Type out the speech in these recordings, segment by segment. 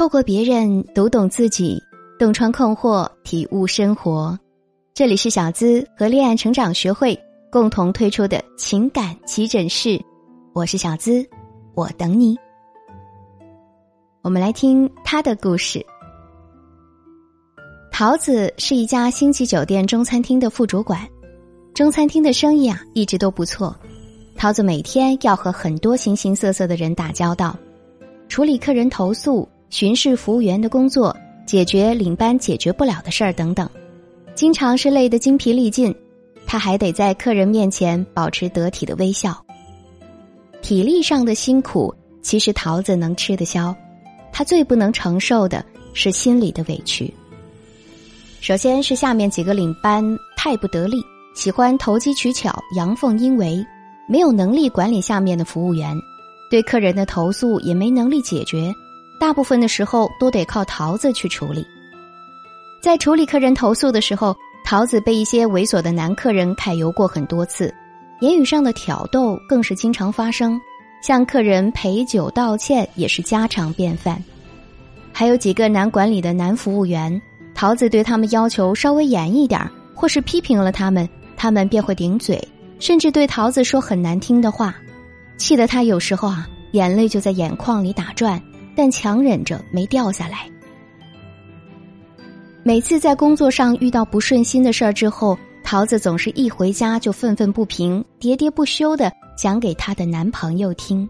透过别人读懂自己，洞穿困惑，体悟生活。这里是小资和恋爱成长学会共同推出的情感急诊室，我是小资，我等你。我们来听他的故事。桃子是一家星级酒店中餐厅的副主管，中餐厅的生意啊一直都不错。桃子每天要和很多形形色色的人打交道，处理客人投诉、巡视服务员的工作、解决领班解决不了的事儿等等，经常是累得精疲力尽。他还得在客人面前保持得体的微笑。体力上的辛苦，其实桃子能吃得消，他最不能承受的是心里的委屈。首先是下面几个领班太不得力，喜欢投机取巧、阳奉阴违。没有能力管理下面的服务员，对客人的投诉也没能力解决，大部分的时候都得靠桃子去处理。在处理客人投诉的时候，桃子被一些猥琐的男客人揩油过很多次，言语上的挑逗更是经常发生，向客人陪酒道歉也是家常便饭。还有几个难管理的男服务员，桃子对他们要求稍微严一点，或是批评了他们，他们便会顶嘴。甚至对桃子说很难听的话，气得他有时候啊眼泪就在眼眶里打转，但强忍着没掉下来。每次在工作上遇到不顺心的事儿之后，桃子总是一回家就愤愤不平、喋喋不休的讲给她的男朋友听。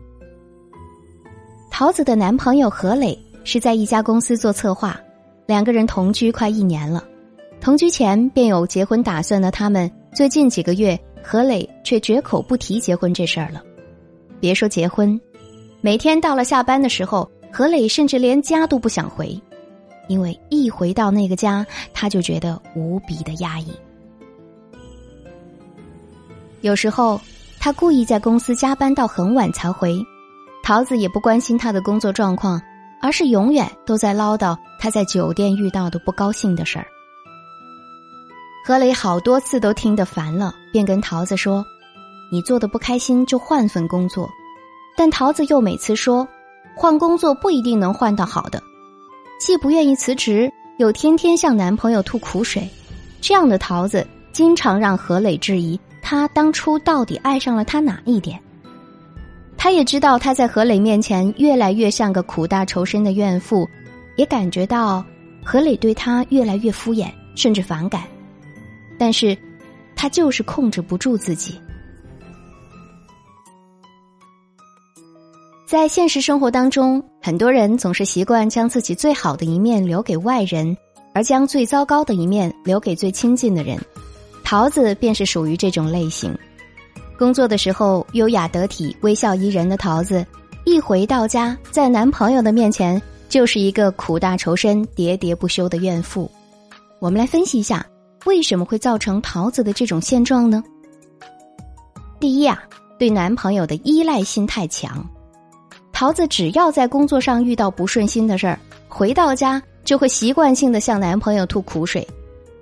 桃子的男朋友何磊是在一家公司做策划，两个人同居快一年了，同居前便有结婚打算的他们，最近几个月。何磊却绝口不提结婚这事儿了，别说结婚，每天到了下班的时候，何磊甚至连家都不想回，因为一回到那个家，他就觉得无比的压抑。有时候，他故意在公司加班到很晚才回，桃子也不关心他的工作状况，而是永远都在唠叨他在酒店遇到的不高兴的事儿。何磊好多次都听得烦了，便跟桃子说：“你做的不开心就换份工作。”但桃子又每次说：“换工作不一定能换到好的。”既不愿意辞职，又天天向男朋友吐苦水，这样的桃子经常让何磊质疑他当初到底爱上了他哪一点。他也知道他在何磊面前越来越像个苦大仇深的怨妇，也感觉到何磊对他越来越敷衍，甚至反感。但是，他就是控制不住自己。在现实生活当中，很多人总是习惯将自己最好的一面留给外人，而将最糟糕的一面留给最亲近的人。桃子便是属于这种类型。工作的时候优雅得体、微笑宜人的桃子，一回到家，在男朋友的面前就是一个苦大仇深、喋喋不休的怨妇。我们来分析一下。为什么会造成桃子的这种现状呢？第一啊，对男朋友的依赖性太强。桃子只要在工作上遇到不顺心的事儿，回到家就会习惯性的向男朋友吐苦水，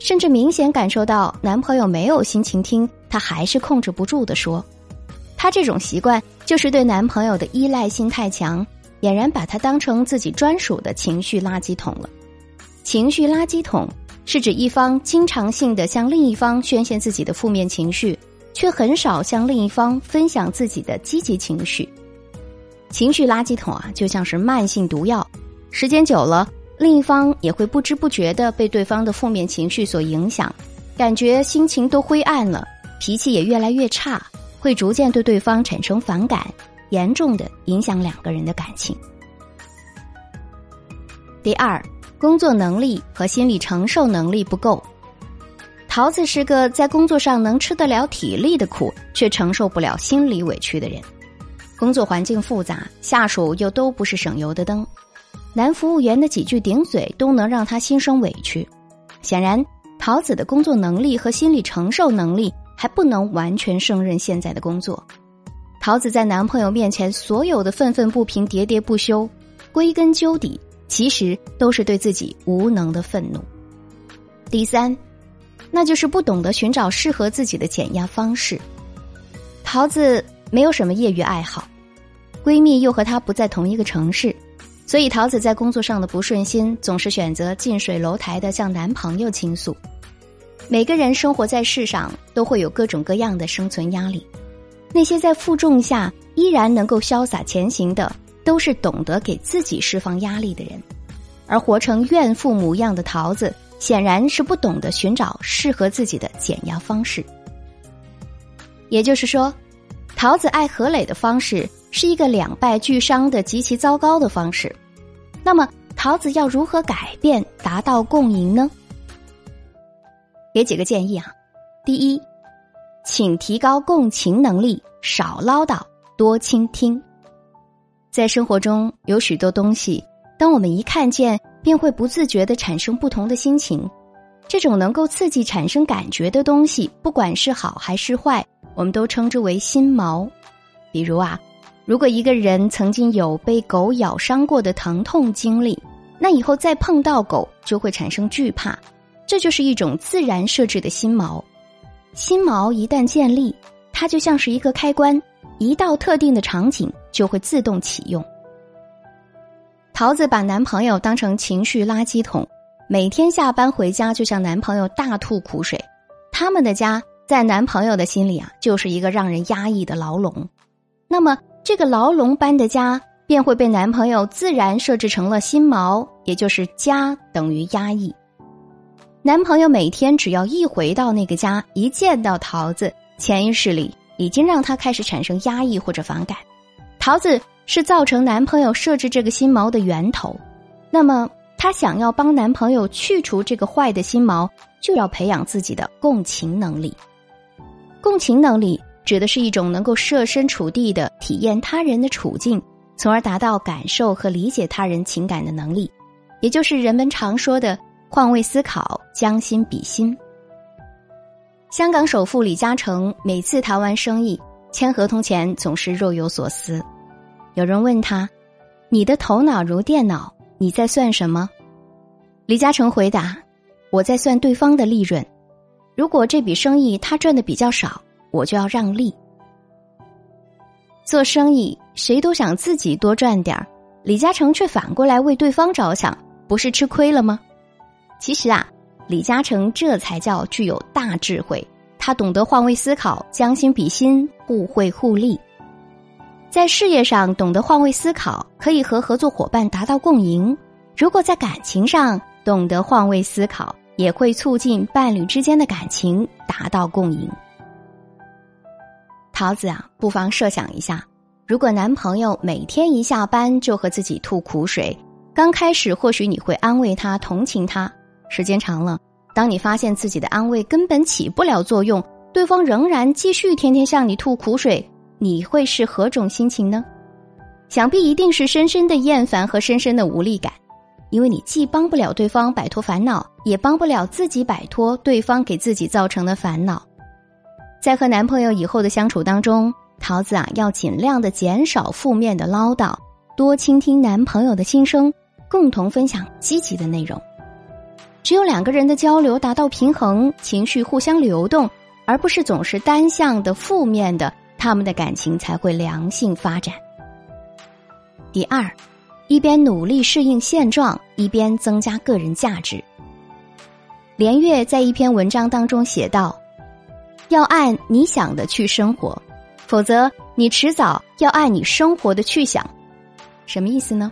甚至明显感受到男朋友没有心情听，她还是控制不住的说。她这种习惯就是对男朋友的依赖性太强，俨然把他当成自己专属的情绪垃圾桶了。情绪垃圾桶。是指一方经常性的向另一方宣泄自己的负面情绪，却很少向另一方分享自己的积极情绪。情绪垃圾桶啊，就像是慢性毒药，时间久了，另一方也会不知不觉的被对方的负面情绪所影响，感觉心情都灰暗了，脾气也越来越差，会逐渐对对方产生反感，严重的影响两个人的感情。第二。工作能力和心理承受能力不够，桃子是个在工作上能吃得了体力的苦，却承受不了心理委屈的人。工作环境复杂，下属又都不是省油的灯，男服务员的几句顶嘴都能让他心生委屈。显然，桃子的工作能力和心理承受能力还不能完全胜任现在的工作。桃子在男朋友面前所有的愤愤不平、喋喋不休，归根究底。其实都是对自己无能的愤怒。第三，那就是不懂得寻找适合自己的减压方式。桃子没有什么业余爱好，闺蜜又和她不在同一个城市，所以桃子在工作上的不顺心，总是选择近水楼台的向男朋友倾诉。每个人生活在世上，都会有各种各样的生存压力。那些在负重下依然能够潇洒前行的，都是懂得给自己释放压力的人。而活成怨妇模样的桃子，显然是不懂得寻找适合自己的减压方式。也就是说，桃子爱何磊的方式是一个两败俱伤的极其糟糕的方式。那么，桃子要如何改变，达到共赢呢？给几个建议啊，第一，请提高共情能力，少唠叨，多倾听。在生活中有许多东西，当我们一看见，便会不自觉的产生不同的心情。这种能够刺激产生感觉的东西，不管是好还是坏，我们都称之为心锚。比如啊，如果一个人曾经有被狗咬伤过的疼痛经历，那以后再碰到狗就会产生惧怕。这就是一种自然设置的心锚，心锚一旦建立，它就像是一个开关，一到特定的场景就会自动启用。桃子把男朋友当成情绪垃圾桶，每天下班回家就向男朋友大吐苦水。他们的家在男朋友的心里啊，就是一个让人压抑的牢笼。那么，这个牢笼般的家便会被男朋友自然设置成了心锚，也就是家等于压抑。男朋友每天只要一回到那个家，一见到桃子，潜意识里已经让他开始产生压抑或者反感。桃子是造成男朋友设置这个心锚的源头，那么她想要帮男朋友去除这个坏的心锚，就要培养自己的共情能力。共情能力指的是一种能够设身处地的体验他人的处境，从而达到感受和理解他人情感的能力，也就是人们常说的。换位思考，将心比心。香港首富李嘉诚每次谈完生意、签合同前，总是若有所思。有人问他：“你的头脑如电脑，你在算什么？”李嘉诚回答：“我在算对方的利润。如果这笔生意他赚的比较少，我就要让利。做生意谁都想自己多赚点儿，李嘉诚却反过来为对方着想，不是吃亏了吗？”其实啊，李嘉诚这才叫具有大智慧。他懂得换位思考，将心比心，互惠互利。在事业上懂得换位思考，可以和合作伙伴达到共赢；如果在感情上懂得换位思考，也会促进伴侣之间的感情达到共赢。桃子啊，不妨设想一下，如果男朋友每天一下班就和自己吐苦水，刚开始或许你会安慰他、同情他。时间长了，当你发现自己的安慰根本起不了作用，对方仍然继续天天向你吐苦水，你会是何种心情呢？想必一定是深深的厌烦和深深的无力感，因为你既帮不了对方摆脱烦恼，也帮不了自己摆脱对方给自己造成的烦恼。在和男朋友以后的相处当中，桃子啊，要尽量的减少负面的唠叨，多倾听男朋友的心声，共同分享积极的内容。只有两个人的交流达到平衡，情绪互相流动，而不是总是单向的负面的，他们的感情才会良性发展。第二，一边努力适应现状，一边增加个人价值。连月在一篇文章当中写道：“要按你想的去生活，否则你迟早要按你生活的去想。”什么意思呢？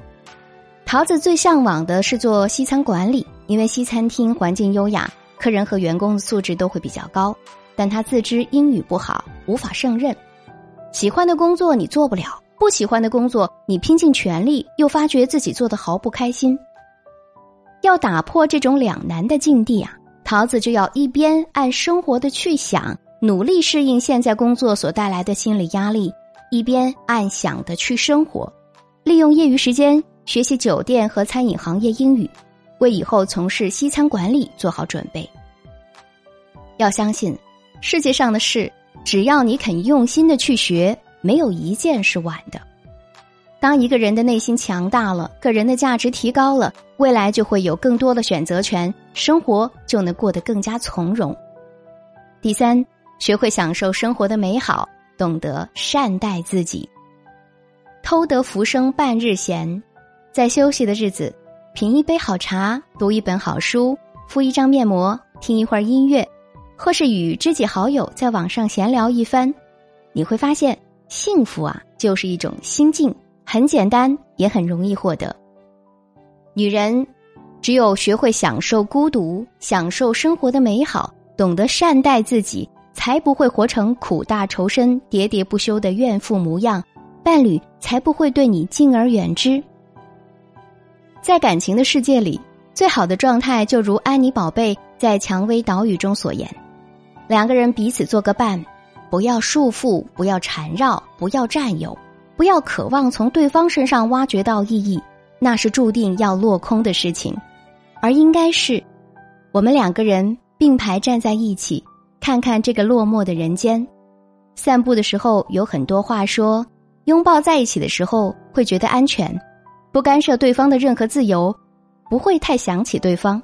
桃子最向往的是做西餐管理。因为西餐厅环境优雅，客人和员工的素质都会比较高，但他自知英语不好，无法胜任。喜欢的工作你做不了，不喜欢的工作你拼尽全力，又发觉自己做的毫不开心。要打破这种两难的境地啊，桃子就要一边按生活的去想，努力适应现在工作所带来的心理压力，一边按想的去生活，利用业余时间学习酒店和餐饮行业英语。为以后从事西餐管理做好准备。要相信，世界上的事，只要你肯用心的去学，没有一件是晚的。当一个人的内心强大了，个人的价值提高了，未来就会有更多的选择权，生活就能过得更加从容。第三，学会享受生活的美好，懂得善待自己。偷得浮生半日闲。在休息的日子，品一杯好茶，读一本好书，敷一张面膜，听一会儿音乐，或是与知己好友在网上闲聊一番，你会发现，幸福啊，就是一种心境，很简单，也很容易获得。女人，只有学会享受孤独，享受生活的美好，懂得善待自己，才不会活成苦大仇深、喋喋不休的怨妇模样，伴侣才不会对你敬而远之。在感情的世界里，最好的状态就如安妮宝贝在《蔷薇岛屿》中所言：两个人彼此做个伴，不要束缚，不要缠绕，不要占有，不要渴望从对方身上挖掘到意义，那是注定要落空的事情。而应该是，我们两个人并排站在一起，看看这个落寞的人间。散步的时候有很多话说，拥抱在一起的时候会觉得安全。不干涉对方的任何自由，不会太想起对方，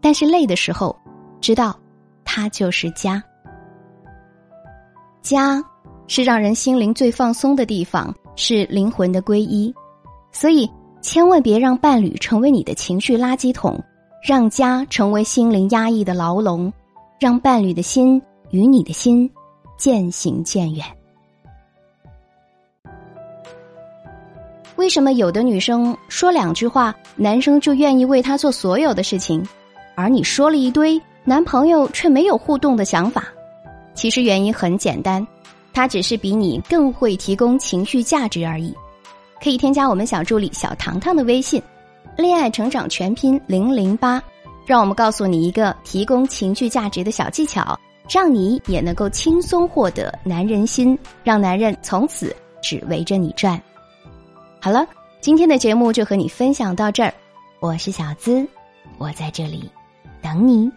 但是累的时候，知道，他就是家。家是让人心灵最放松的地方，是灵魂的皈依，所以千万别让伴侣成为你的情绪垃圾桶，让家成为心灵压抑的牢笼，让伴侣的心与你的心渐行渐远。为什么有的女生说两句话，男生就愿意为她做所有的事情，而你说了一堆，男朋友却没有互动的想法？其实原因很简单，他只是比你更会提供情绪价值而已。可以添加我们小助理小糖糖的微信，恋爱成长全拼零零八，让我们告诉你一个提供情绪价值的小技巧，让你也能够轻松获得男人心，让男人从此只围着你转。好了，今天的节目就和你分享到这儿。我是小资，我在这里等你。